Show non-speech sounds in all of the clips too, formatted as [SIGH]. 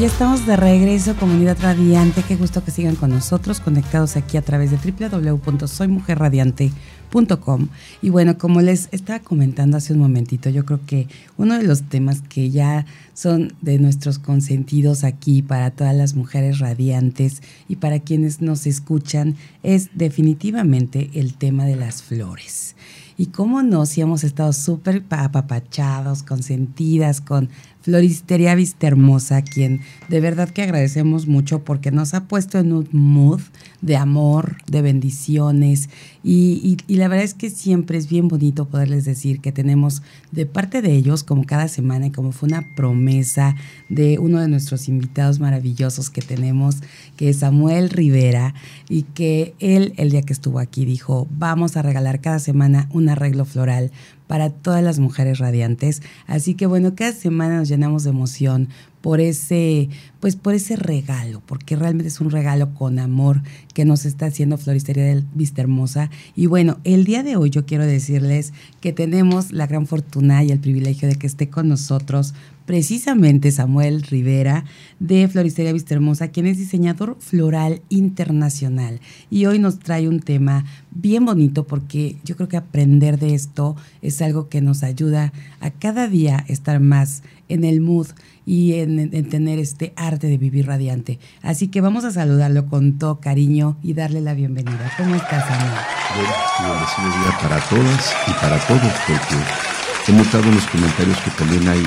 Ya estamos de regreso, comunidad radiante. Qué gusto que sigan con nosotros, conectados aquí a través de www.soymujerradiante.com. Y bueno, como les estaba comentando hace un momentito, yo creo que uno de los temas que ya son de nuestros consentidos aquí para todas las mujeres radiantes y para quienes nos escuchan es definitivamente el tema de las flores. Y cómo no, si hemos estado súper apapachados, consentidas con Floristería Vista Hermosa, quien de verdad que agradecemos mucho porque nos ha puesto en un mood de amor, de bendiciones y, la verdad es que siempre es bien bonito poderles decir que tenemos de parte de ellos, como cada semana y como fue una promesa de uno de nuestros invitados maravillosos que tenemos, que es Samuel Rivera y que él el día que estuvo aquí dijo, vamos a regalar cada semana un arreglo floral para todas las mujeres radiantes. Así que bueno, cada semana nos llenamos de emoción por ese, pues por ese regalo, porque realmente es un regalo con amor que nos está haciendo Floristería del Vista Hermosa. Y bueno, el día de hoy yo quiero decirles que tenemos la gran fortuna y el privilegio de que esté con nosotros precisamente Samuel Rivera de Floristería Vista Hermosa, quien es diseñador floral internacional. Y hoy nos trae un tema bien bonito porque yo creo que aprender de esto es algo que nos ayuda a cada día estar más en el mood y en, tener este arte de vivir radiante. Así que vamos a saludarlo con todo cariño y darle la bienvenida. ¿Cómo estás, Samuel? Bendecido día para todas y para todos, porque he notado en los comentarios que también hay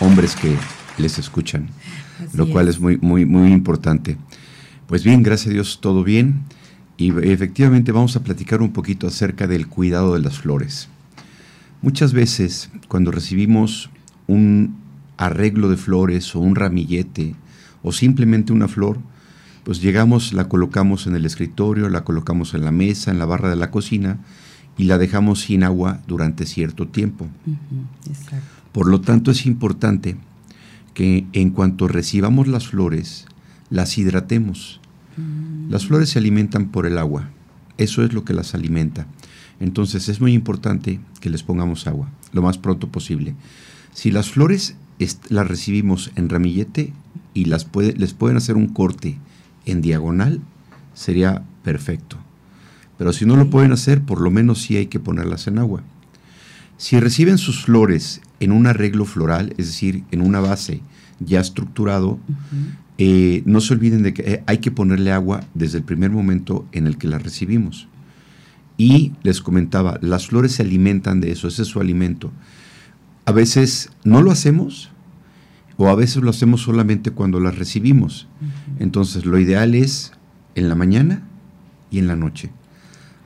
hombres que les escuchan, lo cual es. muy, muy, muy importante. Pues bien, gracias a Dios, todo bien. Y efectivamente vamos a platicar un poquito acerca del cuidado de las flores. Muchas veces cuando recibimos un arreglo de flores o un ramillete o simplemente una flor, pues llegamos, la colocamos en el escritorio, la colocamos en la mesa, en la barra de la cocina y la dejamos sin agua durante cierto tiempo. exacto. Por lo tanto, es importante que en cuanto recibamos las flores, las hidratemos. Mm. Las flores se alimentan por el agua. Eso es lo que las alimenta. Entonces es muy importante que les pongamos agua lo más pronto posible. Si las flores las recibimos en ramillete y las puede, les pueden hacer un corte en diagonal, sería perfecto. Pero si no lo pueden hacer, por lo menos sí hay que ponerlas en agua. Si reciben sus flores en un arreglo floral, es decir, en una base ya estructurado, eh, no se olviden de que eh, hay que ponerle agua desde el primer momento en el que la recibimos. Y les comentaba, las flores se alimentan de eso, ese es su alimento. A veces no lo hacemos o a veces lo hacemos solamente cuando las recibimos. Entonces lo ideal es en la mañana y en la noche.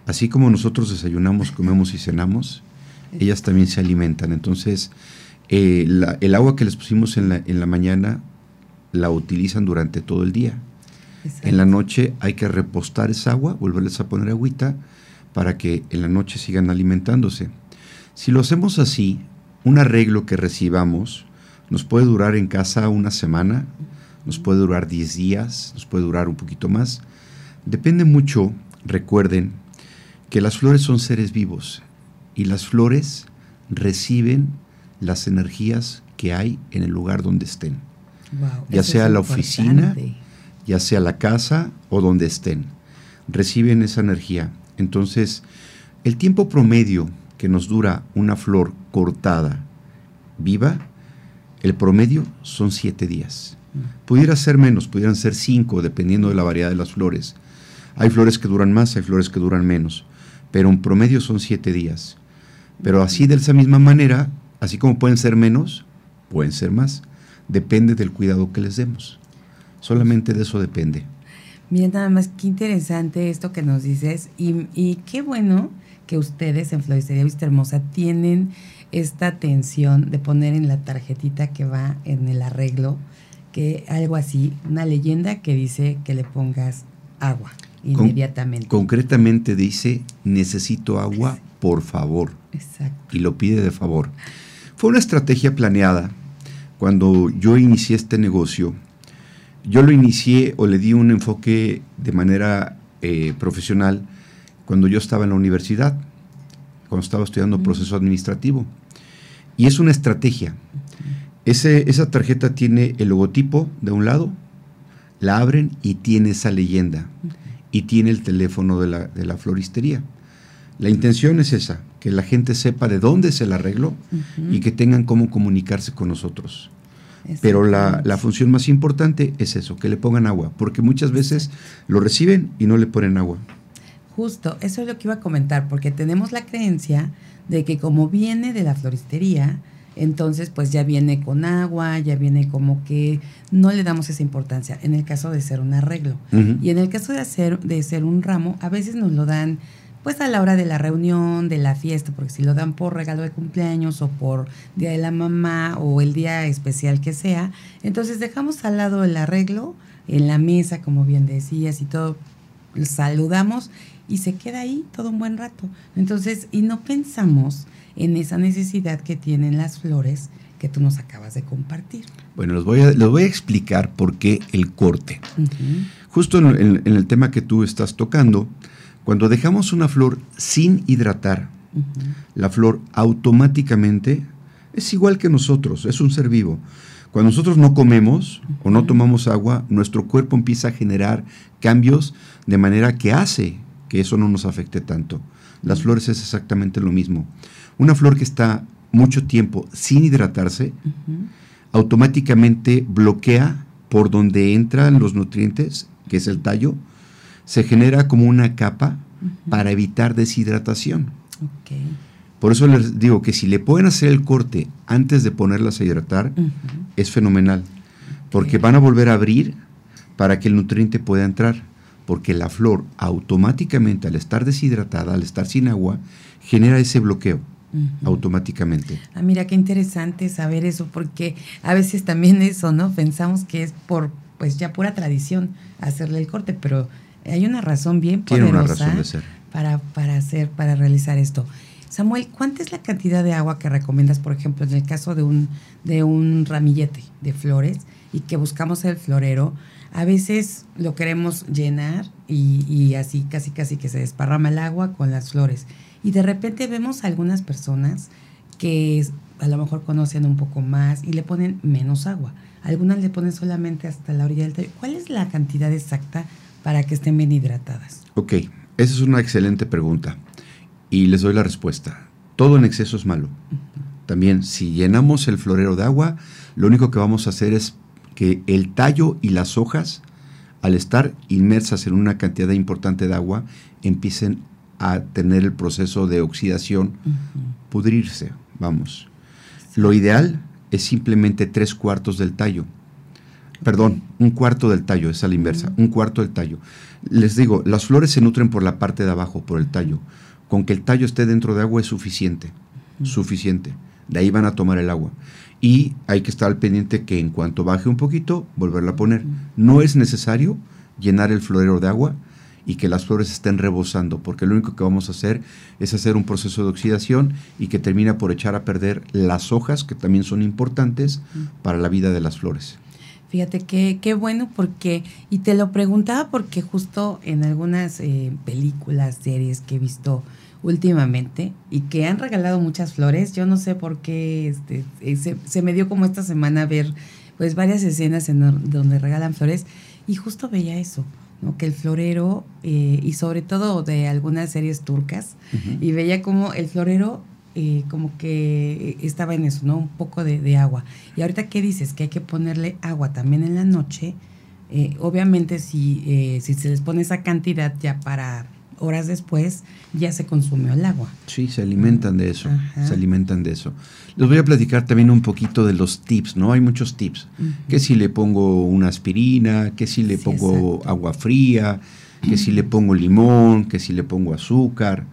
Así como nosotros desayunamos, comemos y cenamos, ellas también se alimentan. Entonces, eh, el agua que les pusimos en la, en la mañana la utilizan durante todo el día. En la noche hay que repostar esa agua, volverles a poner agüita para que en la noche sigan alimentándose. Si lo hacemos así, un arreglo que recibamos nos puede durar en casa una semana, nos puede durar 10 días, nos puede durar un poquito más. Depende mucho, recuerden, que las flores son seres vivos y las flores reciben las energías que hay en el lugar donde estén. ya sea la oficina, ya sea la casa o donde estén. Reciben esa energía. Entonces, el tiempo promedio que nos dura una flor cortada viva, el promedio son siete días. Mm. Pudiera ser menos, pudieran ser cinco, dependiendo de la variedad de las flores. Hay flores que duran más, hay flores que duran menos, pero en promedio son siete días. Pero así de esa misma manera, así como pueden ser menos, pueden ser más. Depende del cuidado que les demos. Solamente de eso depende. Mira, nada más qué interesante esto que nos dices y, qué bueno que ustedes en Floristería Vista Hermosa tienen esta atención de poner en la tarjetita que va en el arreglo, que algo así, una leyenda que dice que le pongas agua inmediatamente. concretamente dice, necesito agua, por favor. Exacto. Y lo pide de favor. Fue una estrategia planeada. Cuando yo inicié este negocio, yo lo inicié o le di un enfoque de manera eh, profesional cuando yo estaba en la universidad, cuando estaba estudiando proceso administrativo. Y es una estrategia. Ese, esa tarjeta tiene el logotipo de un lado, la abren y tiene esa leyenda. Y tiene el teléfono de la, de la floristería. La intención es esa, que la gente sepa de dónde es el arreglo y que tengan cómo comunicarse con nosotros. Pero la, la, función más importante es eso, que le pongan agua, porque muchas veces lo reciben y no le ponen agua. Justo, eso es lo que iba a comentar, porque tenemos la creencia de que como viene de la floristería, entonces pues ya viene con agua, ya viene como que no le damos esa importancia en el caso de ser un arreglo. Y en el caso de hacer de ser un ramo, a veces nos lo dan pues a la hora de la reunión, de la fiesta, porque si lo dan por regalo de cumpleaños o por día de la mamá o el día especial que sea, entonces dejamos al lado el arreglo en la mesa, como bien decías, y todo, saludamos y se queda ahí todo un buen rato. Entonces, y no pensamos en esa necesidad que tienen las flores que tú nos acabas de compartir. Bueno, les voy a, les voy a explicar por qué el corte. Justo en, el tema que tú estás tocando, cuando dejamos una flor sin hidratar, la flor automáticamente es igual que nosotros, es un ser vivo. Cuando nosotros no comemos o no tomamos agua, nuestro cuerpo empieza a generar cambios de manera que hace que eso no nos afecte tanto. Las flores es exactamente lo mismo. Una flor que está mucho tiempo sin hidratarse, automáticamente bloquea por donde entran los nutrientes, que es el tallo, se genera como una capa para evitar deshidratación. Por eso les digo que si le pueden hacer el corte antes de ponerlas a hidratar, es fenomenal, porque van a volver a abrir para que el nutriente pueda entrar, porque la flor automáticamente al estar deshidratada, al estar sin agua, genera ese bloqueo automáticamente. Ah, mira qué interesante saber eso, porque a veces también eso, ¿no? Pensamos que es por, pues ya pura tradición hacerle el corte, pero hay una razón bien poderosa Tiene una razón de ser. Para, para hacer, para realizar esto. Samuel, ¿cuánta es la cantidad de agua que recomiendas, por ejemplo, en el caso de un, de un ramillete de flores y que buscamos el florero? A veces lo queremos llenar y, y así casi casi que se desparrama el agua con las flores y de repente vemos algunas personas que a lo mejor conocen un poco más y le ponen menos agua. Algunas le ponen solamente hasta la orilla del tallo. ¿Cuál es la cantidad exacta para que estén bien hidratadas? Ok, esa es una excelente pregunta y les doy la respuesta. Todo en exceso es malo. También, si llenamos el florero de agua, lo único que vamos a hacer es que el tallo y las hojas, al estar inmersas en una cantidad importante de agua, empiecen a tener el proceso de oxidación, pudrirse, vamos. Lo ideal es simplemente tres cuartos del tallo. Perdón, un cuarto del tallo, es a la inversa, un cuarto del tallo. Les digo, las flores se nutren por la parte de abajo, por el tallo. Con que el tallo esté dentro de agua es suficiente, suficiente. De ahí van a tomar el agua. Y hay que estar al pendiente que en cuanto baje un poquito, volverla a poner. No es necesario llenar el florero de agua, y que las flores estén rebosando, porque lo único que vamos a hacer es hacer un proceso de oxidación y que termina por echar a perder las hojas, que también son importantes para la vida de las flores. Fíjate qué, qué bueno porque, y te lo preguntaba porque justo en algunas eh, películas, series que he visto últimamente y que han regalado muchas flores, yo no sé por qué este, eh, se, se, me dio como esta semana ver pues varias escenas en donde regalan flores y justo veía eso, que el florero, eh, y sobre todo de algunas series turcas, y veía como el florero eh, como que estaba en eso, ¿no? Un poco de, agua. Y ahorita, ¿qué dices? Que hay que ponerle agua también en la noche. Eh, obviamente, si, si se les pone esa cantidad ya para horas después ya se consumió el agua. Sí, se alimentan de eso, se alimentan de eso. Les voy a platicar también un poquito de los tips, ¿no? Hay muchos tips. Que si le pongo una aspirina, que si le pongo agua fría, que si le pongo limón, que si le pongo azúcar.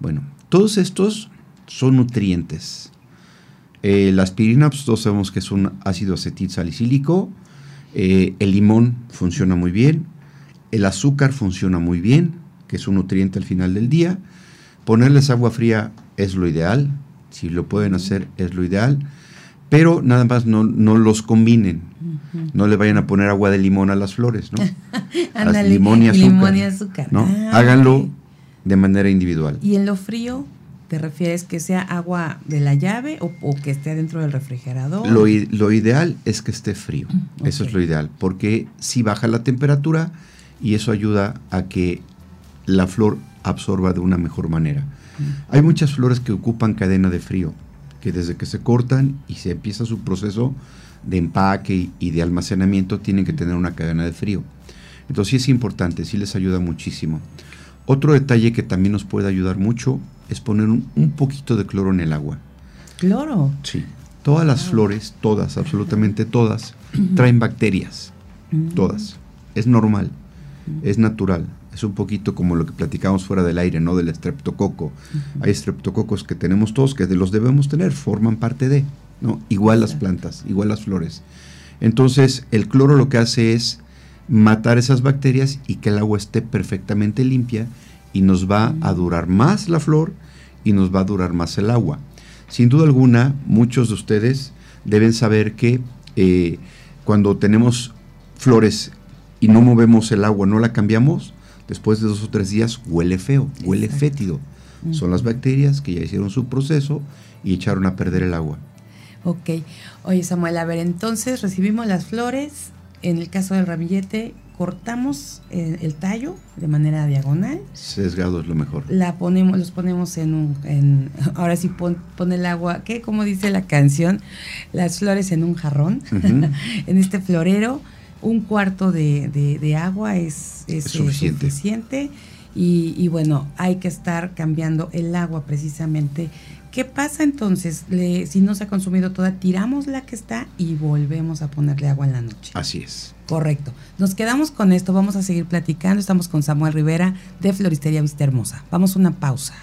Bueno, Todos estos son nutrientes. Eh, la aspirina, pues todos sabemos que es un ácido acetil salicílico. Eh, el limón funciona muy bien. El azúcar funciona muy bien, que es un nutriente al final del día. Ponerles agua fría es lo ideal. Si lo pueden hacer, es lo ideal. Pero nada más no, no los combinen. No le vayan a poner agua de limón a las flores, ¿no? [LAUGHS] limón y azúcar. ¿no? Ah, Háganlo de manera individual. ¿Y en lo frío? ¿Te refieres que sea agua de la llave o, que esté dentro del refrigerador? Lo, ideal es que esté frío. Mm, eso es lo ideal. Porque si baja la temperatura y eso ayuda a que la flor absorba de una mejor manera. Hay muchas flores que ocupan cadena de frío, que desde que se cortan y se empieza su proceso de empaque y de almacenamiento tienen que tener una cadena de frío. Entonces sí es importante, sí les ayuda muchísimo. Otro detalle que también nos puede ayudar mucho es poner un, poquito de cloro en el agua. ¿Cloro? Sí. Todas las flores, todas, absolutamente todas, traen bacterias. Mm. Todas. Es normal, es natural. Es un poquito como lo que platicamos fuera del aire, ¿no? Del estreptococo. Hay estreptococos que tenemos todos, que los debemos tener, forman parte de, ¿no? Igual las plantas, igual las flores. Entonces, el cloro lo que hace es matar esas bacterias y que el agua esté perfectamente limpia y nos va a durar más la flor y nos va a durar más el agua. Sin duda alguna, muchos de ustedes deben saber que eh, cuando tenemos flores y no movemos el agua, no la cambiamos, después de dos o tres días huele feo, huele fétido. Son las bacterias que ya hicieron su proceso y echaron a perder el agua. Ok. Oye Samuel, a ver, entonces recibimos las flores, en el caso del ramillete, cortamos el, tallo de manera diagonal. Sesgado es lo mejor. La ponemos, los ponemos en un, en, [LAUGHS] ahora sí pon, el agua, ¿qué? Como dice la canción, las flores en un jarrón, [LAUGHS] en este florero, un cuarto de, agua es, es, suficiente. Y, y, bueno, hay que estar cambiando el agua precisamente ¿Qué pasa entonces? si no se ha consumido toda, tiramos la que está y volvemos a ponerle agua en la noche. Así es. Correcto. Nos quedamos con esto, vamos a seguir platicando. Estamos con Samuel Rivera de Floristería Vista Hermosa. Vamos a una pausa.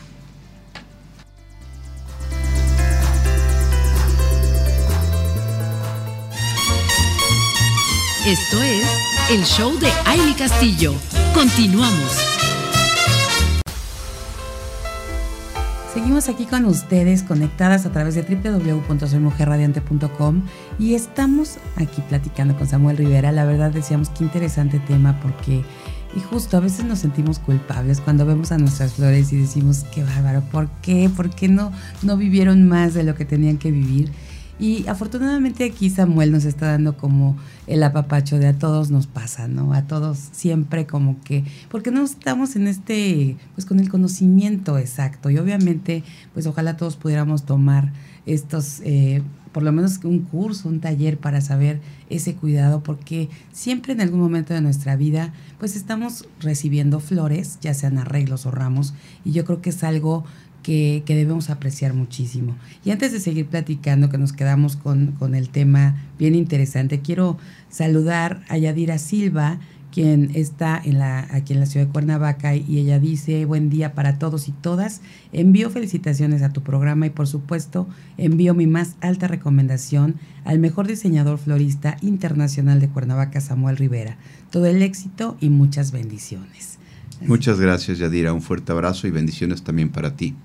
Esto es el show de Aile Castillo. Continuamos. Seguimos aquí con ustedes conectadas a través de www.soymujerradiante.com y estamos aquí platicando con Samuel Rivera. La verdad decíamos qué interesante tema porque y justo a veces nos sentimos culpables cuando vemos a nuestras flores y decimos qué bárbaro, ¿por qué? ¿Por qué no, no vivieron más de lo que tenían que vivir? Y afortunadamente aquí Samuel nos está dando como el apapacho de a todos nos pasa, ¿no? A todos siempre como que, porque no estamos en este, pues con el conocimiento exacto. Y obviamente, pues ojalá todos pudiéramos tomar estos, eh, por lo menos un curso, un taller para saber ese cuidado, porque siempre en algún momento de nuestra vida, pues estamos recibiendo flores, ya sean arreglos o ramos, y yo creo que es algo que, debemos apreciar muchísimo. Y antes de seguir platicando, que nos quedamos con, el tema bien interesante, quiero saludar a Yadira Silva, quien está en la, aquí en la ciudad de Cuernavaca y ella dice, buen día para todos y todas, envío felicitaciones a tu programa y por supuesto envío mi más alta recomendación al mejor diseñador florista internacional de Cuernavaca, Samuel Rivera. Todo el éxito y muchas bendiciones. Muchas gracias Yadira, un fuerte abrazo y bendiciones también para ti.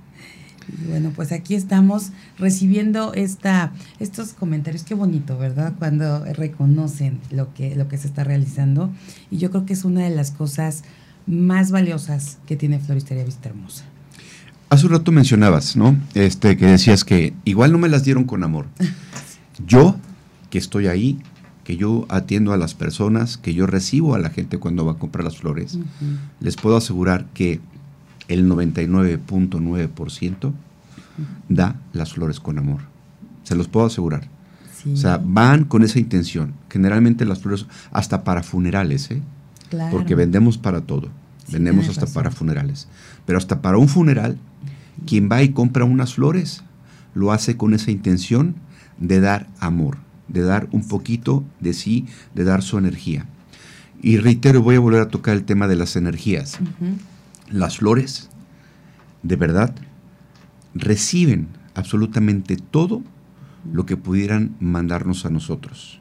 Bueno, pues aquí estamos recibiendo esta, estos comentarios. Qué bonito, ¿verdad? Cuando reconocen lo que, lo que se está realizando. Y yo creo que es una de las cosas más valiosas que tiene Floristería Vista Hermosa. Hace un rato mencionabas, ¿no? Este, que decías que igual no me las dieron con amor. Yo, que estoy ahí, que yo atiendo a las personas, que yo recibo a la gente cuando va a comprar las flores, les puedo asegurar que el 99.9% da las flores con amor. Se los puedo asegurar. O sea, van con esa intención. Generalmente las flores, hasta para funerales, ¿eh? Porque vendemos para todo. vendemos hasta para funerales. Pero hasta para un funeral, quien va y compra unas flores, lo hace con esa intención de dar amor, de dar un poquito de sí, de dar su energía. Y reitero, voy a volver a tocar el tema de las energías las flores, de verdad, reciben absolutamente todo lo que pudieran mandarnos a nosotros,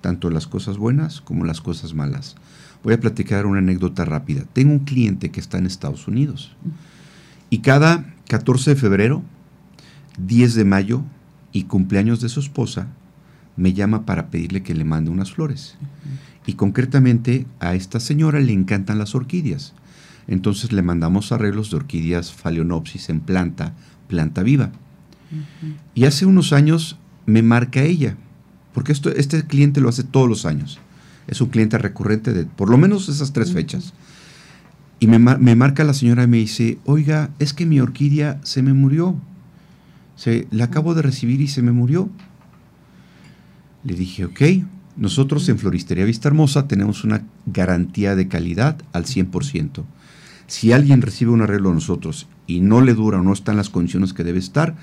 tanto las cosas buenas como las cosas malas. Voy a platicar una anécdota rápida. Tengo un cliente que está en Estados Unidos y cada 14 de febrero, 10 de mayo y cumpleaños de su esposa, me llama para pedirle que le mande unas flores. Y concretamente a esta señora le encantan las orquídeas. Entonces le mandamos arreglos de orquídeas phalaenopsis en planta, planta viva. Y hace unos años me marca ella, porque esto, este cliente lo hace todos los años. Es un cliente recurrente de por lo menos esas tres fechas. Y me, marca la señora y me dice, oiga, es que mi orquídea se me murió. Se, la acabo de recibir y se me murió. Le dije, ok, nosotros en Floristería Vista Hermosa tenemos una garantía de calidad al 100%. Si alguien recibe un arreglo de nosotros y no le dura o no está en las condiciones que debe estar,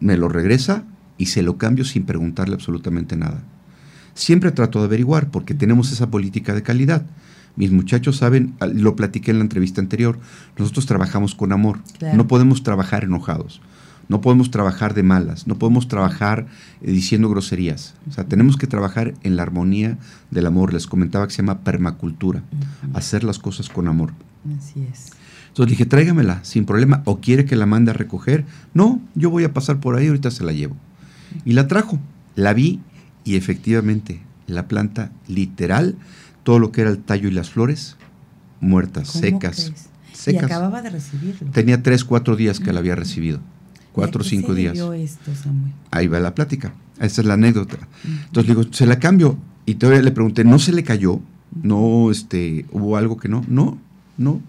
me lo regresa y se lo cambio sin preguntarle absolutamente nada. Siempre trato de averiguar porque tenemos esa política de calidad. Mis muchachos saben, lo platiqué en la entrevista anterior, nosotros trabajamos con amor, no podemos trabajar enojados, no podemos trabajar de malas, no podemos trabajar eh, diciendo groserías. O sea, tenemos que trabajar en la armonía del amor. Les comentaba que se llama permacultura, hacer las cosas con amor. Así es. Entonces dije, tráigamela sin problema. ¿O quiere que la mande a recoger? No, yo voy a pasar por ahí, ahorita se la llevo. Y la trajo. La vi y efectivamente la planta literal, todo lo que era el tallo y las flores, muertas, secas. Secas. Y acababa de recibirlo. Tenía tres, cuatro días que la había recibido. Cuatro o cinco días. Esto, Samuel? Ahí va la plática. Esa es la anécdota. Entonces le digo, se la cambio. Y todavía le pregunté, ¿no se le cayó? ¿No este, hubo algo que no? No, no.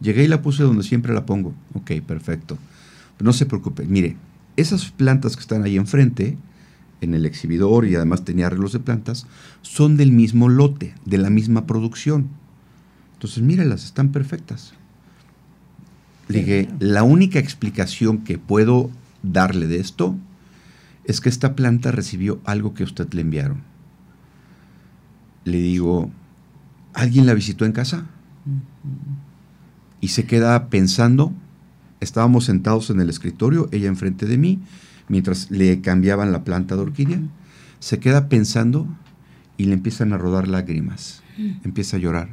Llegué y la puse donde siempre la pongo. Ok, perfecto. No se preocupe. Mire, esas plantas que están ahí enfrente, en el exhibidor y además tenía arreglos de plantas, son del mismo lote, de la misma producción. Entonces, mírelas, están perfectas. Le dije, la única explicación que puedo darle de esto es que esta planta recibió algo que a usted le enviaron. Le digo, ¿alguien la visitó en casa? Y se queda pensando, estábamos sentados en el escritorio, ella enfrente de mí, mientras le cambiaban la planta de orquídea, se queda pensando y le empiezan a rodar lágrimas. Empieza a llorar.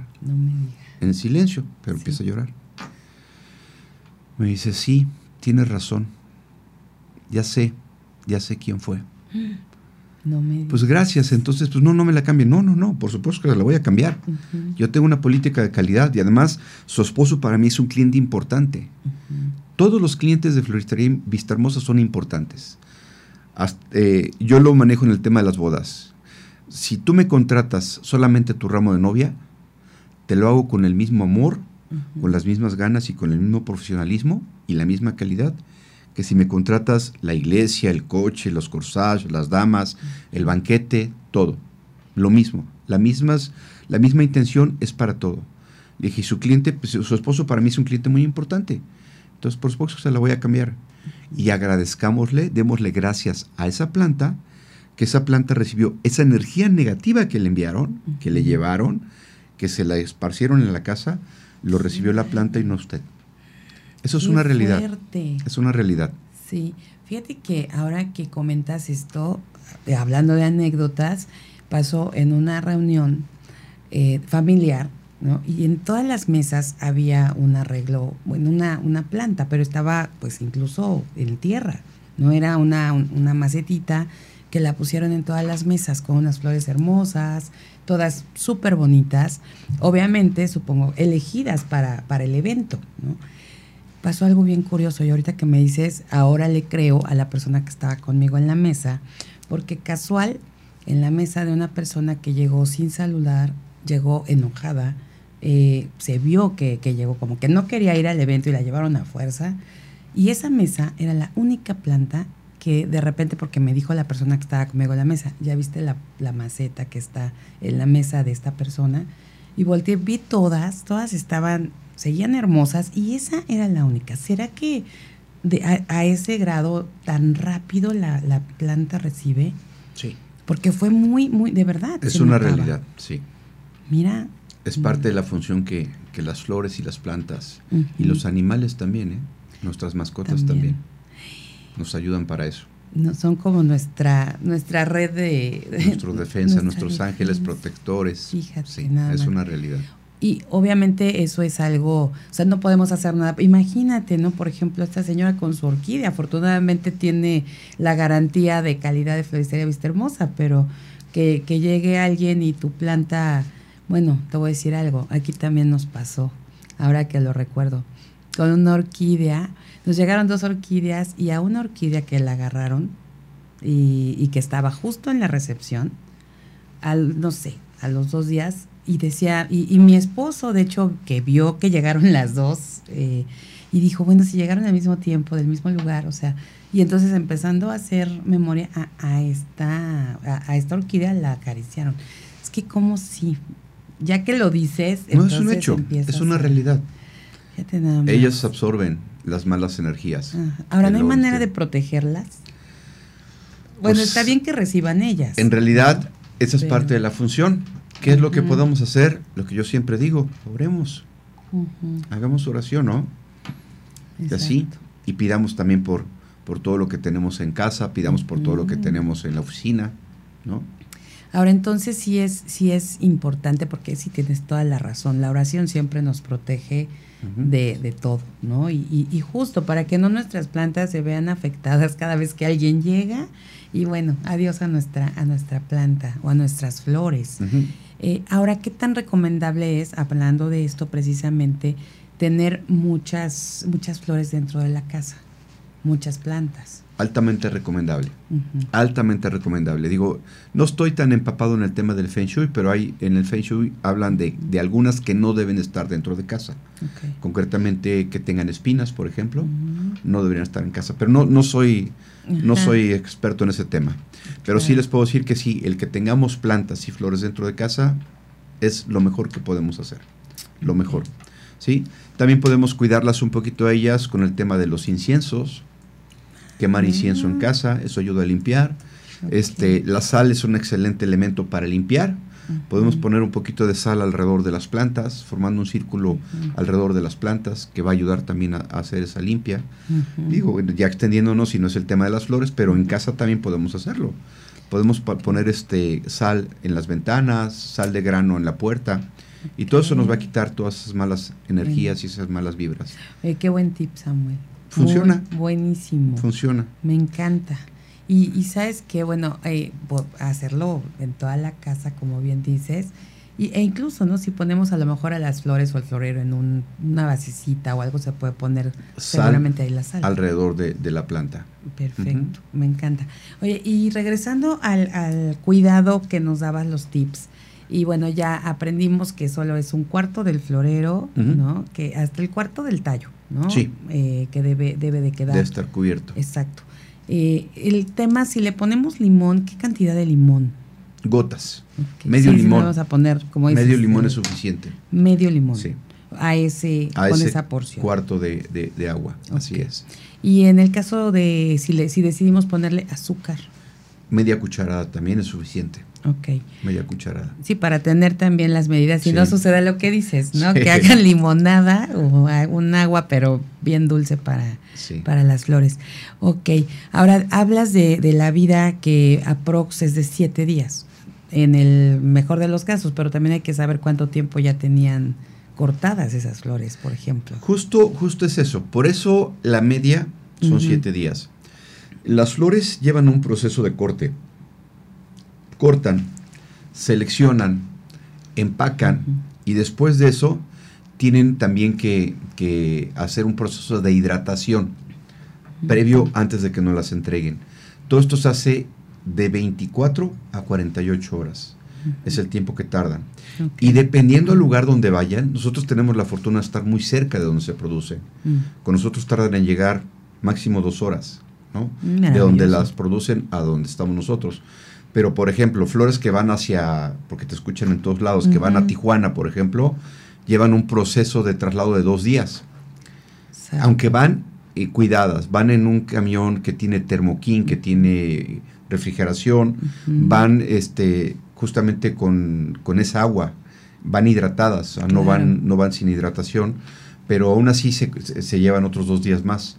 En silencio, pero empieza a llorar. Me dice, sí, tienes razón. Ya sé, ya sé quién fue. Pues gracias, entonces, pues no, no me la cambie. No, no, no, por supuesto que la voy a cambiar. Yo tengo una política de calidad y además su esposo para mí es un cliente importante. Todos los clientes de Floristería Vista Hermosa son importantes. Eh, yo lo manejo en el tema de las bodas. Si tú me contratas solamente tu ramo de novia, te lo hago con el mismo amor, con las mismas ganas y con el mismo profesionalismo y la misma calidad que si me contratas la iglesia, el coche, los corsages, las damas, el banquete, todo. Lo mismo. La, mismas, la misma intención es para todo. Le dije, su cliente, pues, su esposo para mí es un cliente muy importante. Entonces, por supuesto se la voy a cambiar. Y agradezcámosle, démosle gracias a esa planta, que esa planta recibió esa energía negativa que le enviaron, que le llevaron, que se la esparcieron en la casa, lo recibió la planta y no usted. Eso es una realidad. Es una realidad. Sí, fíjate que ahora que comentas esto, eh, hablando de anécdotas, pasó en una reunión eh, familiar y en todas las mesas había un arreglo, bueno, una, una planta, pero estaba pues incluso en tierra, no era una, una macetita que la pusieron en todas las mesas con unas flores hermosas, todas súper bonitas, obviamente supongo elegidas para, para el evento, ¿no? Pasó algo bien curioso y ahorita que me dices, ahora le creo a la persona que estaba conmigo en la mesa, porque casual, en la mesa de una persona que llegó sin saludar, llegó enojada, eh, se vio que, llegó como que no quería ir al evento y la llevaron a fuerza. Y esa mesa era la única planta que de repente, porque me dijo la persona que estaba conmigo en la mesa, ya viste la, maceta que está en la mesa de esta persona, y volteé, vi todas, todas estaban, seguían hermosas, y esa era la única. ¿Será que de, a, ese grado tan rápido la, la, planta recibe? Sí. Porque fue muy, muy, de verdad. Es una realidad, sí. Mira, es parte de la función que, las flores y las plantas y los animales también, ¿eh? nuestras mascotas también. Nos ayudan para eso. No, son como nuestra nuestra red de... [LAUGHS] Nuestra defensa, nuestros ángeles protectores. Fíjate, sí, es una realidad. Y obviamente eso es algo, o sea, no podemos hacer nada. Imagínate, ¿no? Por ejemplo, esta señora con su orquídea, afortunadamente tiene la garantía de calidad de floristería vista hermosa, pero que, que llegue alguien y tu planta, bueno, te voy a decir algo, aquí también nos pasó, ahora que lo recuerdo, con una orquídea, nos llegaron dos orquídeas y a una orquídea que la agarraron y, y que estaba justo en la recepción, al, no sé, a los dos días y decía, y, mi esposo, de hecho, que vio que llegaron [LAUGHS] las dos, eh, y dijo, bueno, si llegaron al mismo tiempo, del mismo lugar, o sea, y entonces empezando a hacer memoria a, esta, a, esta orquídea la acariciaron. Es que como si, ya que lo dices, no es un hecho, es una realidad. Ellas absorben las malas energías. Ahora, ¿no hay manera de protegerlas? Bueno, pues está bien que reciban ellas. En realidad, esa es parte de la función ¿Qué es lo que podemos hacer? Lo que yo siempre digo, oremos. Hagamos oración, ¿no? Y así. Y pidamos también por, por todo lo que tenemos en casa, pidamos por todo lo que tenemos en la oficina, ¿no? Ahora entonces sí es, sí es importante porque sí tienes toda la razón. La oración siempre nos protege de, de, todo, ¿no? Y, y, justo para que no nuestras plantas se vean afectadas cada vez que alguien llega y bueno, adiós a nuestra, a nuestra planta o a nuestras flores. Eh, ahora, ¿qué tan recomendable es, hablando de esto precisamente, tener muchas, muchas flores dentro de la casa? Muchas plantas. Altamente recomendable. Altamente recomendable. Digo, no estoy tan empapado en el tema del Feng Shui, pero hay en el Feng Shui hablan de, algunas que no deben estar dentro de casa. Concretamente que tengan espinas, por ejemplo, no deberían estar en casa. Pero no, no soy no soy experto en ese tema. Pero sí les puedo decir que sí, el que tengamos plantas y flores dentro de casa es lo mejor que podemos hacer. Lo mejor. ¿sí? También podemos cuidarlas un poquito a ellas con el tema de los inciensos. Quemar incienso en ah. casa, eso ayuda a limpiar. Este, la sal es un excelente elemento para limpiar. Podemos poner un poquito de sal alrededor de las plantas, formando un círculo alrededor de las plantas que va a ayudar también a, hacer esa limpia. Digo, ya extendiéndonos, si no es el tema de las flores, pero en casa también podemos hacerlo. Podemos poner este sal en las ventanas, sal de grano en la puerta. Y todo eso nos va a quitar todas esas malas energías y esas malas vibras. qué buen tip, Samuel. Funciona. buenísimo. Funciona. Me encanta. Y, sabes que, bueno, eh, hacerlo en toda la casa, como bien dices, y, e incluso, ¿no? Si ponemos a lo mejor a las flores o al florero en una basecita o algo, se puede poner seguramente ahí la sal. Alrededor de, la planta. Perfecto, me encanta. Oye, y regresando al, cuidado que nos dabas los tips, y bueno, ya aprendimos que solo es un cuarto del florero, ¿no? Que hasta el cuarto del tallo, ¿no? Sí. Eh, que debe, debe de quedar. Debe estar cubierto. Exacto. Eh, el tema, si le ponemos limón, ¿qué cantidad de limón? Gotas. Medio limón. vamos a poner, como Medio limón es suficiente. Medio limón. Sí. A ese, con esa porción. Cuarto de, agua. Así es. Y en el caso de si, le, si decidimos ponerle azúcar. Media cucharada también es suficiente. Ok. Media cucharada. Sí, para tener también las medidas y no suceda lo que dices, ¿no? Que hagan [LAUGHS] limonada o un agua, pero bien dulce para, para las flores. Ok. Ahora, hablas de, la vida que aprox es de siete días, en el mejor de los casos, pero también hay que saber cuánto tiempo ya tenían cortadas esas flores, por ejemplo. Justo, justo es eso. Por eso la media son siete días. Las flores llevan un proceso de corte cortan, seleccionan, empacan y después de eso tienen también que, hacer un proceso de hidratación previo antes de que nos las entreguen. Todo esto se hace de 24 a 48 horas. Es el tiempo que tardan. Y dependiendo del lugar donde vayan, nosotros tenemos la fortuna de estar muy cerca de donde se produce. Mm. Con nosotros tardan en llegar máximo dos horas, ¿no? De donde las producen a donde estamos nosotros. Pero, por ejemplo, flores que van hacia, porque te escuchan en todos lados, que van a Tijuana, por ejemplo, llevan un proceso de traslado de dos días. Aunque van eh, cuidadas, van en un camión que tiene termoquín, que tiene refrigeración, van este, justamente con, esa agua, van hidratadas, no, van, no van sin hidratación, pero aún así se, se llevan otros dos días más.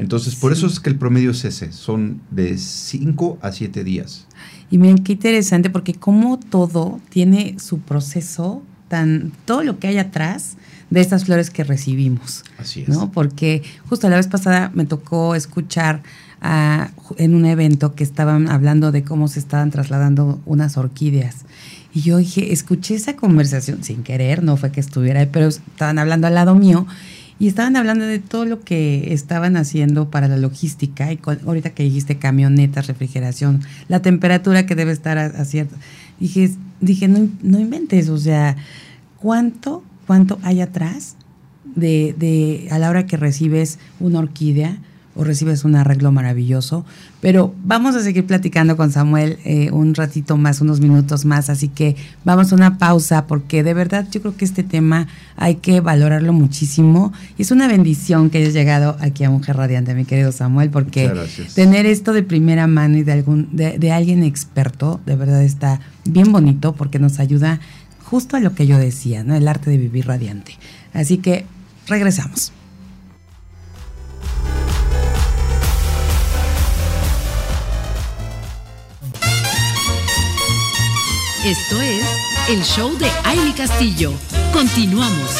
Entonces, por eso es que el promedio es ese, son de 5 a 7 días. Y miren qué interesante, porque como todo tiene su proceso, tan, todo lo que hay atrás de estas flores que recibimos. Así es. ¿no? Porque justo la vez pasada me tocó escuchar en un evento que estaban hablando de cómo se estaban trasladando unas orquídeas. Y yo dije, escuché esa conversación sin querer, no fue que estuviera ahí, pero estaban hablando al lado mío y estaban hablando de todo lo que estaban haciendo para la logística. Y ahorita que dijiste camionetas, refrigeración, la temperatura que debe estar a. Dije, dije no, no inventes, o sea, ¿cuánto, cuánto hay atrás de, de a la hora que recibes una orquídea? O recibes un arreglo maravilloso. Pero vamos a seguir platicando con Samuel eh, un ratito más, unos minutos más, así que vamos a una pausa porque de verdad yo creo que este tema hay que valorarlo muchísimo y es una bendición que hayas llegado aquí a Mujer Radiante, mi querido Samuel, porque tener esto de primera mano y de, algún, de, de alguien experto, de verdad está bien bonito porque nos ayuda justo a lo que yo decía, ¿no? El arte de vivir radiante. Así que regresamos. Esto es el show de Aile Castillo. Continuamos.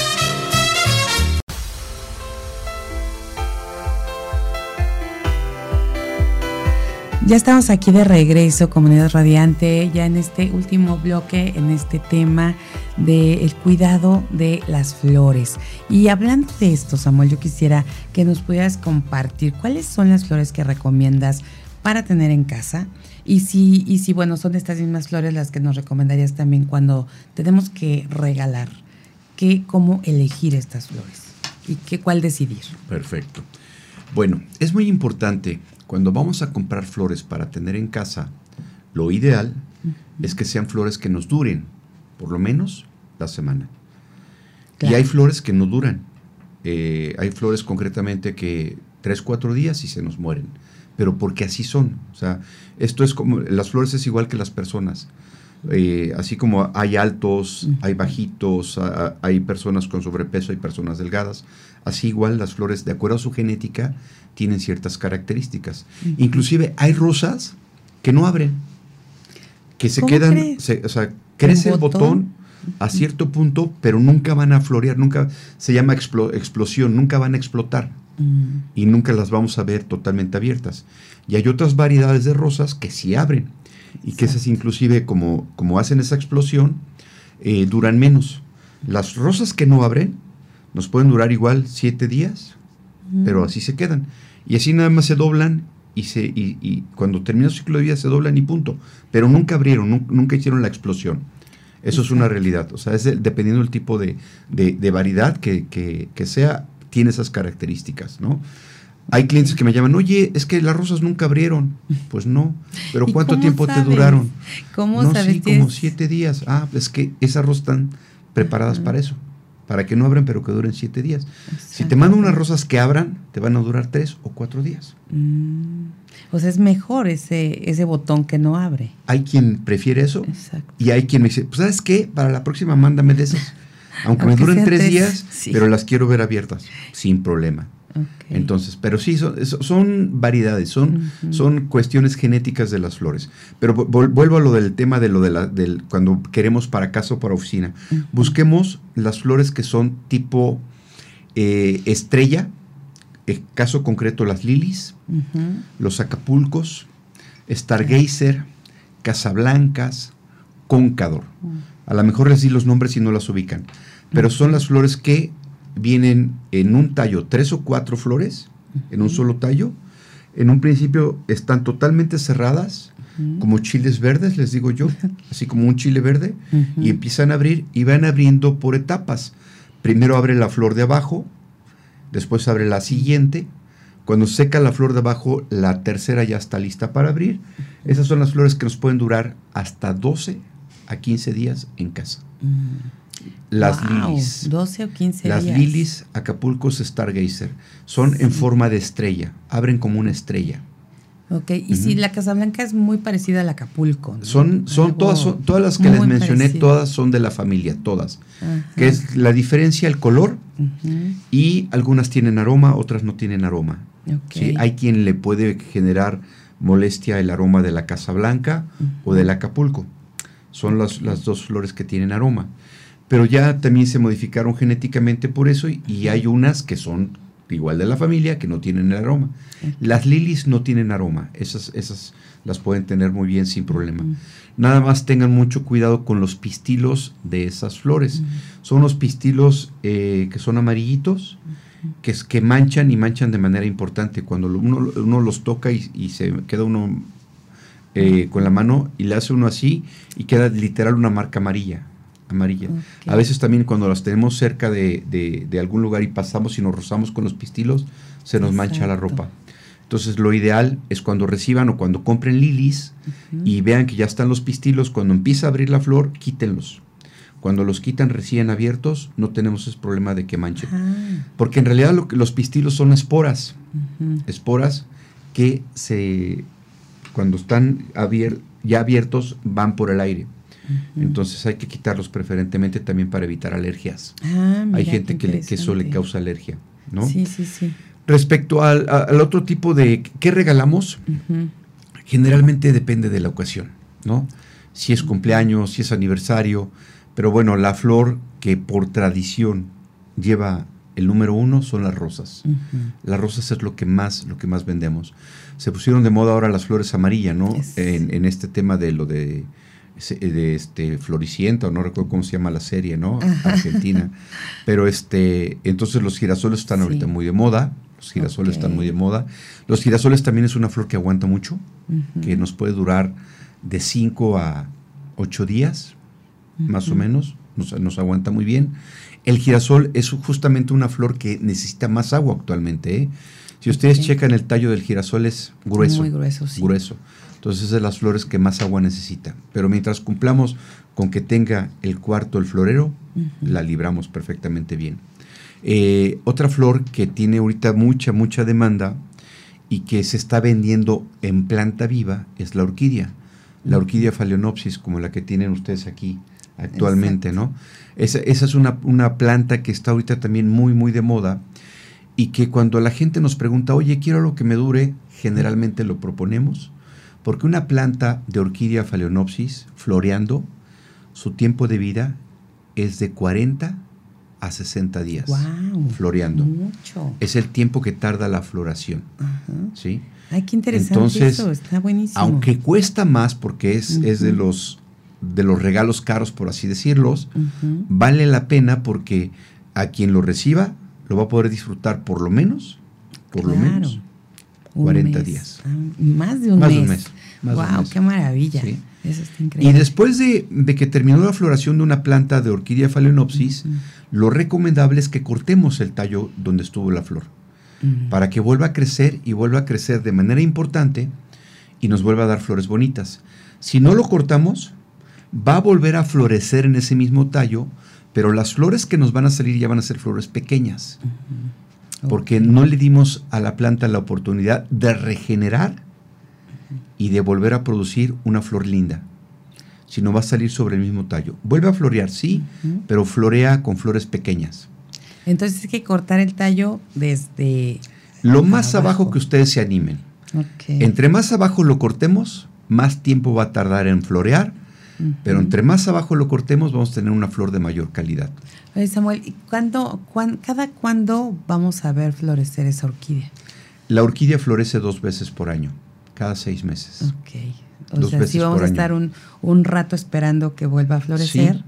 Ya estamos aquí de regreso, comunidad radiante, ya en este último bloque, en este tema del cuidado de las flores. Y hablando de esto, Samuel, yo quisiera que nos pudieras compartir cuáles son las flores que recomiendas para tener en casa y si, y si, bueno, son estas mismas flores las que nos recomendarías también cuando tenemos que regalar, ¿qué, cómo elegir estas flores y qué, cuál decidir. Perfecto. Bueno, es muy importante cuando vamos a comprar flores para tener en casa, lo ideal es que sean flores que nos duren, por lo menos la semana. Y hay flores que no duran. Eh, hay flores concretamente que tres, cuatro días y se nos mueren pero porque así son. O sea, esto es como, las flores es igual que las personas. Eh, así como hay altos, hay bajitos, hay personas con sobrepeso, hay personas delgadas, así igual las flores, de acuerdo a su genética, tienen ciertas características. Inclusive hay rosas que no abren, que se quedan, o sea, crece el botón, a cierto punto, pero nunca van a florear, nunca se llama explosión, nunca van a explotar y nunca las vamos a ver totalmente abiertas. Y hay otras variedades de rosas que sí abren y que esas inclusive como, como hacen esa explosión, eh, duran menos. Las rosas que no abren nos pueden durar igual siete días, pero así se quedan. Y así nada más se doblan y, se, y, cuando termina su ciclo de vida se doblan y punto. Pero nunca abrieron, nunca hicieron la explosión. Eso es una realidad. O sea, es dependiendo del tipo de, de, variedad que, que, que, sea, tiene esas características, ¿no? Hay clientes que me llaman, oye, es que las rosas nunca abrieron. Pues no, pero ¿cuánto tiempo te duraron? ¿Cómo no, sabes? Sí, como siete días. Ah, es que esas rosas están preparadas para eso, para que no abran, pero que duren siete días. Si te mando unas rosas que abran, te van a durar tres o cuatro días. Mm. O sea, es mejor ese, ese botón que no abre. Hay quien prefiere eso Exacto. y hay quien me dice, pues ¿sabes qué? Para la próxima mándame de esas. Aunque, me duren tres, días, pero las quiero ver abiertas, sin problema. Entonces, pero sí, son, son variedades, son, son cuestiones genéticas de las flores. Pero vuelvo a lo del tema de lo de la, del, cuando queremos para casa o para oficina. Busquemos las flores que son tipo eh, estrella, el caso concreto las lilies, los acapulcos, stargazer, casablancas, concador. A lo mejor les di los nombres y no las ubican. Pero son las flores que vienen en un tallo, tres o cuatro flores, en un solo tallo. En un principio están totalmente cerradas, como chiles verdes, les digo yo, [LAUGHS] así como un chile verde, y empiezan a abrir y van abriendo por etapas. Primero abre la flor de abajo, después abre la siguiente. Cuando seca la flor de abajo, la tercera ya está lista para abrir. Esas son las flores que nos pueden durar hasta 12 a 15 días en casa. Las lilies. 12 o 15 las días. Lilies Acapulco Stargazer son en forma de estrella, abren como una estrella. Ok, y si la Casa Blanca es muy parecida al Acapulco. Son, son todas, todas las que les mencioné, todas son de la familia, todas. Que es la diferencia, el color, y algunas tienen aroma, otras no tienen aroma. ¿sí? Hay quien le puede generar molestia el aroma de la Casa Blanca o del Acapulco. Son las, las, dos flores que tienen aroma. Pero ya también se modificaron genéticamente por eso y, hay unas que son igual de la familia que no tienen el aroma. Las lilies no tienen aroma, esas, esas las pueden tener muy bien sin problema. Nada más tengan mucho cuidado con los pistilos de esas flores. Son los pistilos eh, que son amarillitos, que, que manchan y manchan de manera importante. Cuando uno, uno los toca y, se queda uno eh, con la mano y le hace uno así y queda literal una marca amarilla. Amarilla. A veces también cuando las tenemos cerca de, algún lugar y pasamos y nos rozamos con los pistilos, se nos mancha la ropa. Entonces lo ideal es cuando reciban o cuando compren lilies y vean que ya están los pistilos, cuando empieza a abrir la flor, quítenlos. Cuando los quitan recién abiertos, no tenemos ese problema de que manchen. Ah. Porque en realidad lo que, los pistilos son esporas. Esporas que se, cuando están ya abiertos van por el aire. Entonces hay que quitarlos preferentemente también para evitar alergias. Ah, hay gente que, que, eso le causa alergia, ¿no? Sí, sí, sí. Respecto al, otro tipo de qué regalamos, generalmente depende de la ocasión, ¿no? Si es cumpleaños, si es aniversario, pero bueno, la flor que por tradición lleva el número uno son las rosas. Las rosas es lo que más, lo que más vendemos. Se pusieron de moda ahora las flores amarillas, ¿no? En, este tema de lo de, de este Floricienta, no recuerdo cómo se llama la serie, ¿no? Argentina. [LAUGHS] Pero este, entonces los girasoles están ahorita muy de moda. Los girasoles están muy de moda. Los girasoles también es una flor que aguanta mucho, que nos puede durar de 5 a 8 días, más o menos. Nos, aguanta muy bien. El girasol es justamente una flor que necesita más agua actualmente. ¿eh? Si ustedes checan el tallo del girasol es grueso. Muy grueso, sí. Grueso. Entonces es de las flores que más agua necesita. Pero mientras cumplamos con que tenga el cuarto el florero, la libramos perfectamente bien. Eh, otra flor que tiene ahorita mucha, mucha demanda y que se está vendiendo en planta viva es la orquídea. La orquídea phalaenopsis, como la que tienen ustedes aquí actualmente, ¿no? Esa, es una, una, planta que está ahorita también muy, muy de moda y que cuando la gente nos pregunta, oye, quiero lo que me dure, generalmente lo proponemos, porque una planta de orquídea phalaenopsis floreando, su tiempo de vida es de 40 a 60 días floreando. Mucho. Es el tiempo que tarda la floración. ¿sí? Ay, qué interesante Entonces, eso, está buenísimo. Aunque cuesta más porque es, es de, los, de los regalos caros, por así decirlos, vale la pena porque a quien lo reciba lo va a poder disfrutar por lo menos, por lo menos, 40 días. Ah, más de un mes. wow, qué maravilla. Eso está increíble. Y después de, que terminó la floración de una planta de orquídea phalaenopsis, lo recomendable es que cortemos el tallo donde estuvo la flor, para que vuelva a crecer y vuelva a crecer de manera importante y nos vuelva a dar flores bonitas. Si no lo cortamos, va a volver a florecer en ese mismo tallo, pero las flores que nos van a salir ya van a ser flores pequeñas, porque no le dimos a la planta la oportunidad de regenerar y de volver a producir una flor linda sino va a salir sobre el mismo tallo. Vuelve a florear, sí, pero florea con flores pequeñas. Entonces hay que cortar el tallo desde... Lo más abajo, que ustedes se animen. Entre más abajo lo cortemos, más tiempo va a tardar en florear, pero entre más abajo lo cortemos, vamos a tener una flor de mayor calidad. Oye, Samuel, ¿cuándo, ¿cada cuándo vamos a ver florecer esa orquídea? La orquídea florece dos veces por año, cada seis meses. Ok. O sea, sí vamos a estar un, rato esperando que vuelva a florecer.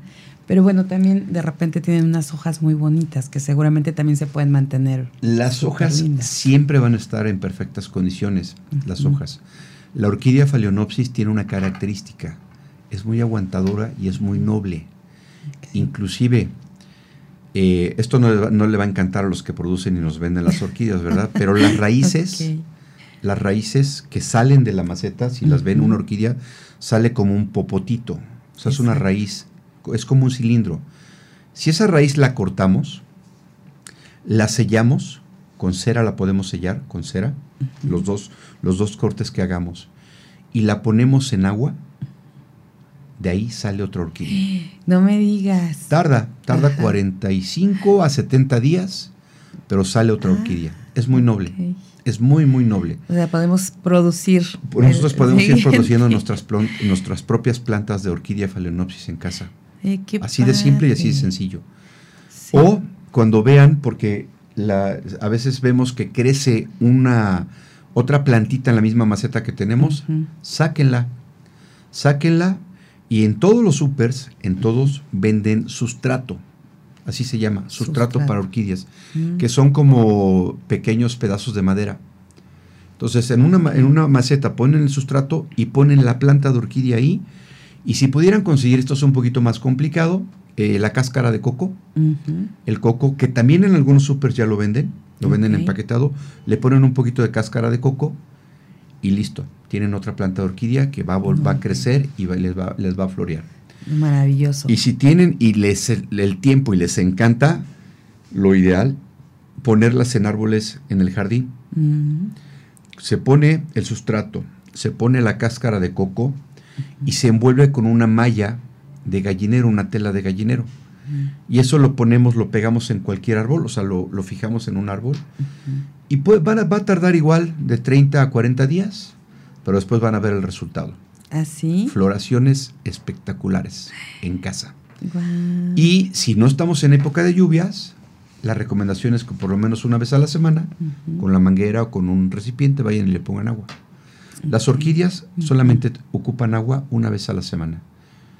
Pero bueno, también de repente tienen unas hojas muy bonitas que seguramente también se pueden mantener. Las hojas siempre van a estar en perfectas condiciones, las hojas. La orquídea phalaenopsis tiene una característica, es muy aguantadora y es muy noble. Inclusive, eh, esto no, no, le va a encantar a los que producen y nos venden las orquídeas, ¿verdad? [LAUGHS] Pero las raíces las raíces que salen de la maceta, si las ven una orquídea, sale como un popotito. O sea, es una raíz, es como un cilindro. Si esa raíz la cortamos, la sellamos, con cera la podemos sellar, con cera, los, dos, los dos cortes que hagamos, y la ponemos en agua, de ahí sale otra orquídea. [GASPS] No me digas. Tarda, tarda 45 a 70 días, pero sale otra orquídea. es muy noble. Es muy, muy noble. O sea, podemos producir. Nosotros podemos ir produciendo nuestras, nuestras propias plantas de orquídea phalaenopsis en casa. Eh, así de simple y así de sencillo. O cuando vean, porque la, a veces vemos que crece una otra plantita en la misma maceta que tenemos, sáquenla. Sáquenla y en todos los supers, en todos, venden sustrato así se llama, sustrato, para orquídeas, mm. que son como pequeños pedazos de madera. Entonces, en una, en una maceta ponen el sustrato y ponen la planta de orquídea ahí. Y si pudieran conseguir, esto es un poquito más complicado, eh, la cáscara de coco, el coco, que también en algunos supers ya lo venden, lo venden empaquetado, le ponen un poquito de cáscara de coco y listo. Tienen otra planta de orquídea que va, va a crecer y les, va, les va a florear. Maravilloso. Y si tienen y les el tiempo y les encanta, lo ideal, ponerlas en árboles en el jardín. Mm. Se pone el sustrato, se pone la cáscara de coco y se envuelve con una malla de gallinero, una tela de gallinero. Mm. Y eso lo ponemos, lo pegamos en cualquier árbol, o sea, lo, fijamos en un árbol. Y va, va, a tardar igual de 30 a 40 días, pero después van a ver el resultado. ¿Así? ¿Ah, Floraciones espectaculares en casa. Y si no estamos en época de lluvias, la recomendación es que por lo menos una vez a la semana, con la manguera o con un recipiente, vayan y le pongan agua. Las orquídeas solamente ocupan agua una vez a la semana,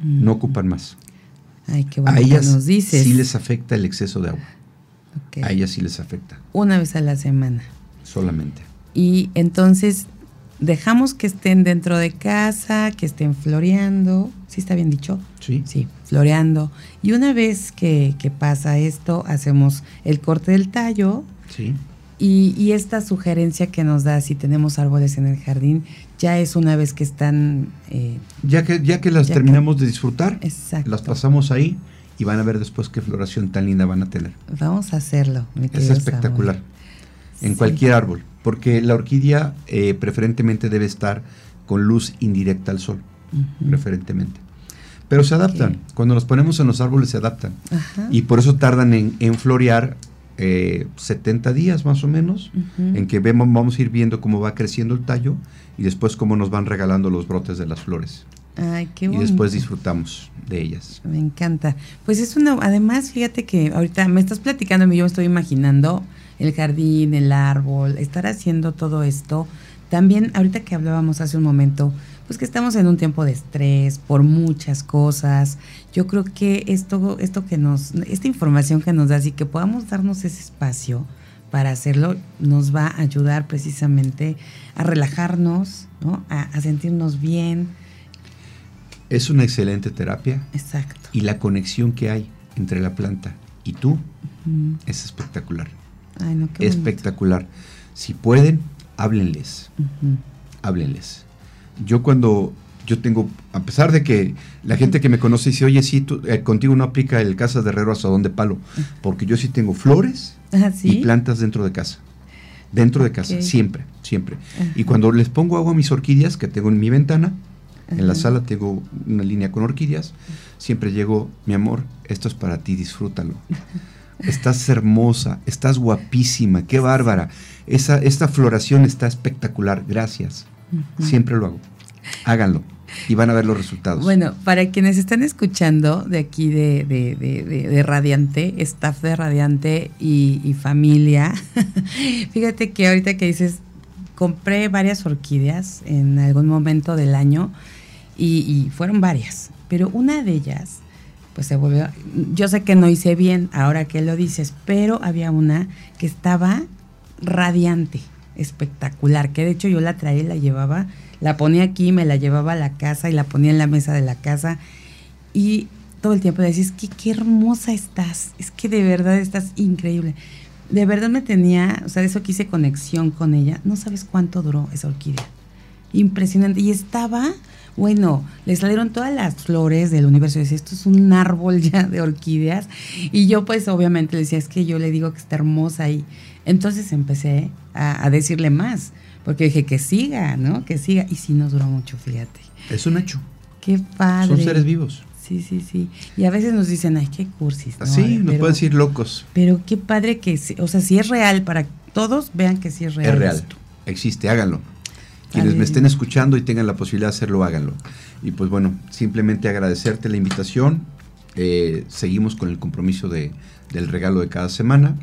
no ocupan más. Ay, qué bueno a ellas nos dices. sí les afecta el exceso de agua. A ellas sí les afecta. Una vez a la semana. Solamente. Y entonces, dejamos que estén dentro de casa, que estén floreando. ¿Sí está bien dicho? Sí. Sí, floreando. Y una vez que, pasa esto, hacemos el corte del tallo. Sí. Y, esta sugerencia que nos da si tenemos árboles en el jardín, ya es una vez que están... Eh, ya, que, ya que las terminamos de disfrutar, las pasamos ahí y van a ver después qué floración tan linda van a tener. Vamos a hacerlo. es espectacular. En cualquier árbol porque la orquídea eh, preferentemente debe estar con luz indirecta al sol, preferentemente. Pero se adaptan, cuando los ponemos en los árboles se adaptan. Y por eso tardan en, florear 70 eh, días más o menos, en que vemos, vamos a ir viendo cómo va creciendo el tallo y después cómo nos van regalando los brotes de las flores. Ay, qué y después disfrutamos de ellas. Me encanta. Pues es una, además, fíjate que ahorita me estás platicando y yo me estoy imaginando el jardín, el árbol, estar haciendo todo esto. También, ahorita que hablábamos hace un momento, pues que estamos en un tiempo de estrés por muchas cosas. Yo creo que esto, esto que nos, esta información que nos da, y que podamos darnos ese espacio para hacerlo, nos va a ayudar precisamente a relajarnos, ¿no? a, sentirnos bien. Es una excelente terapia. Exacto. Y la conexión que hay entre la planta y tú es espectacular espectacular. Si pueden, háblenles. Háblenles. Yo cuando yo tengo, a pesar de que la gente que me conoce dice, oye, sí, tú, eh, contigo no aplica el casa de herrero hasta donde palo, porque yo sí tengo flores ah, y plantas dentro de casa. Dentro de casa, siempre, siempre. Y cuando les pongo agua a mis orquídeas, que tengo en mi ventana, en la sala tengo una línea con orquídeas, siempre llego, mi amor, esto es para ti, disfrútalo. [LAUGHS] Estás hermosa, estás guapísima, qué bárbara. Esa, esta floración está espectacular, gracias. Siempre lo hago. Háganlo y van a ver los resultados. Bueno, para quienes están escuchando de aquí de, de, de, Radiante, staff de Radiante y, familia, [LAUGHS] fíjate que ahorita que dices, compré varias orquídeas en algún momento del año y, y fueron varias, pero una de ellas pues se volvió, yo sé que no hice bien ahora que lo dices, pero había una que estaba radiante, espectacular, que de hecho yo la traía y la llevaba, la ponía aquí, me la llevaba a la casa y la ponía en la mesa de la casa y todo el tiempo decís que qué hermosa estás, es que de verdad estás increíble. De verdad me tenía, o sea, de eso que hice conexión con ella, no sabes cuánto duró esa orquídea. Impresionante. Y estaba, bueno, le salieron todas las flores del universo. Decía, esto es un árbol ya de orquídeas. Y yo pues obviamente le decía, es que yo le digo que está hermosa. Y entonces empecé a, decirle más, porque dije que siga, ¿no? Que siga. Y sí nos duró mucho, fíjate. Es un hecho. Qué padre. Son seres vivos. Sí, sí, sí. Y a veces nos dicen, ay, qué cursis. Sí, nos pueden decir locos. Pero qué padre que, o sea, si es real para todos vean que sí es real. Es real, existe, háganlo. Quienes me estén escuchando y tengan la posibilidad de hacerlo, háganlo. Y pues bueno, simplemente agradecerte la invitación. Eh, seguimos con el compromiso de, del regalo de cada semana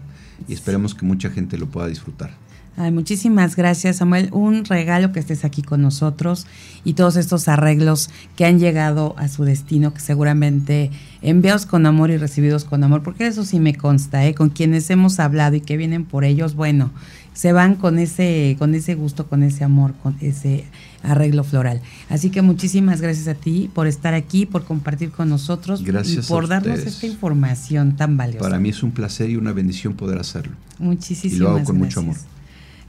y esperemos que mucha gente lo pueda disfrutar. Ay, muchísimas gracias, Samuel. Un regalo que estés aquí con nosotros y todos estos arreglos que han llegado a su destino, que seguramente enviados con amor y recibidos con amor, porque eso sí me consta, ¿eh? con quienes hemos hablado y que vienen por ellos, bueno, se van con ese, con ese gusto, con ese amor, con ese arreglo floral. Así que muchísimas gracias a ti por estar aquí, por compartir con nosotros gracias y por darnos esta información tan valiosa. Para mí es un placer y una bendición poder hacerlo. Muchísimas Y lo hago con mucho amor.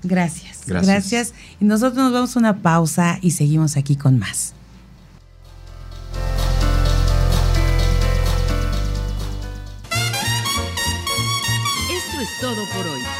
Gracias, gracias. Gracias. Y nosotros nos vamos a una pausa y seguimos aquí con más. Esto es todo por hoy.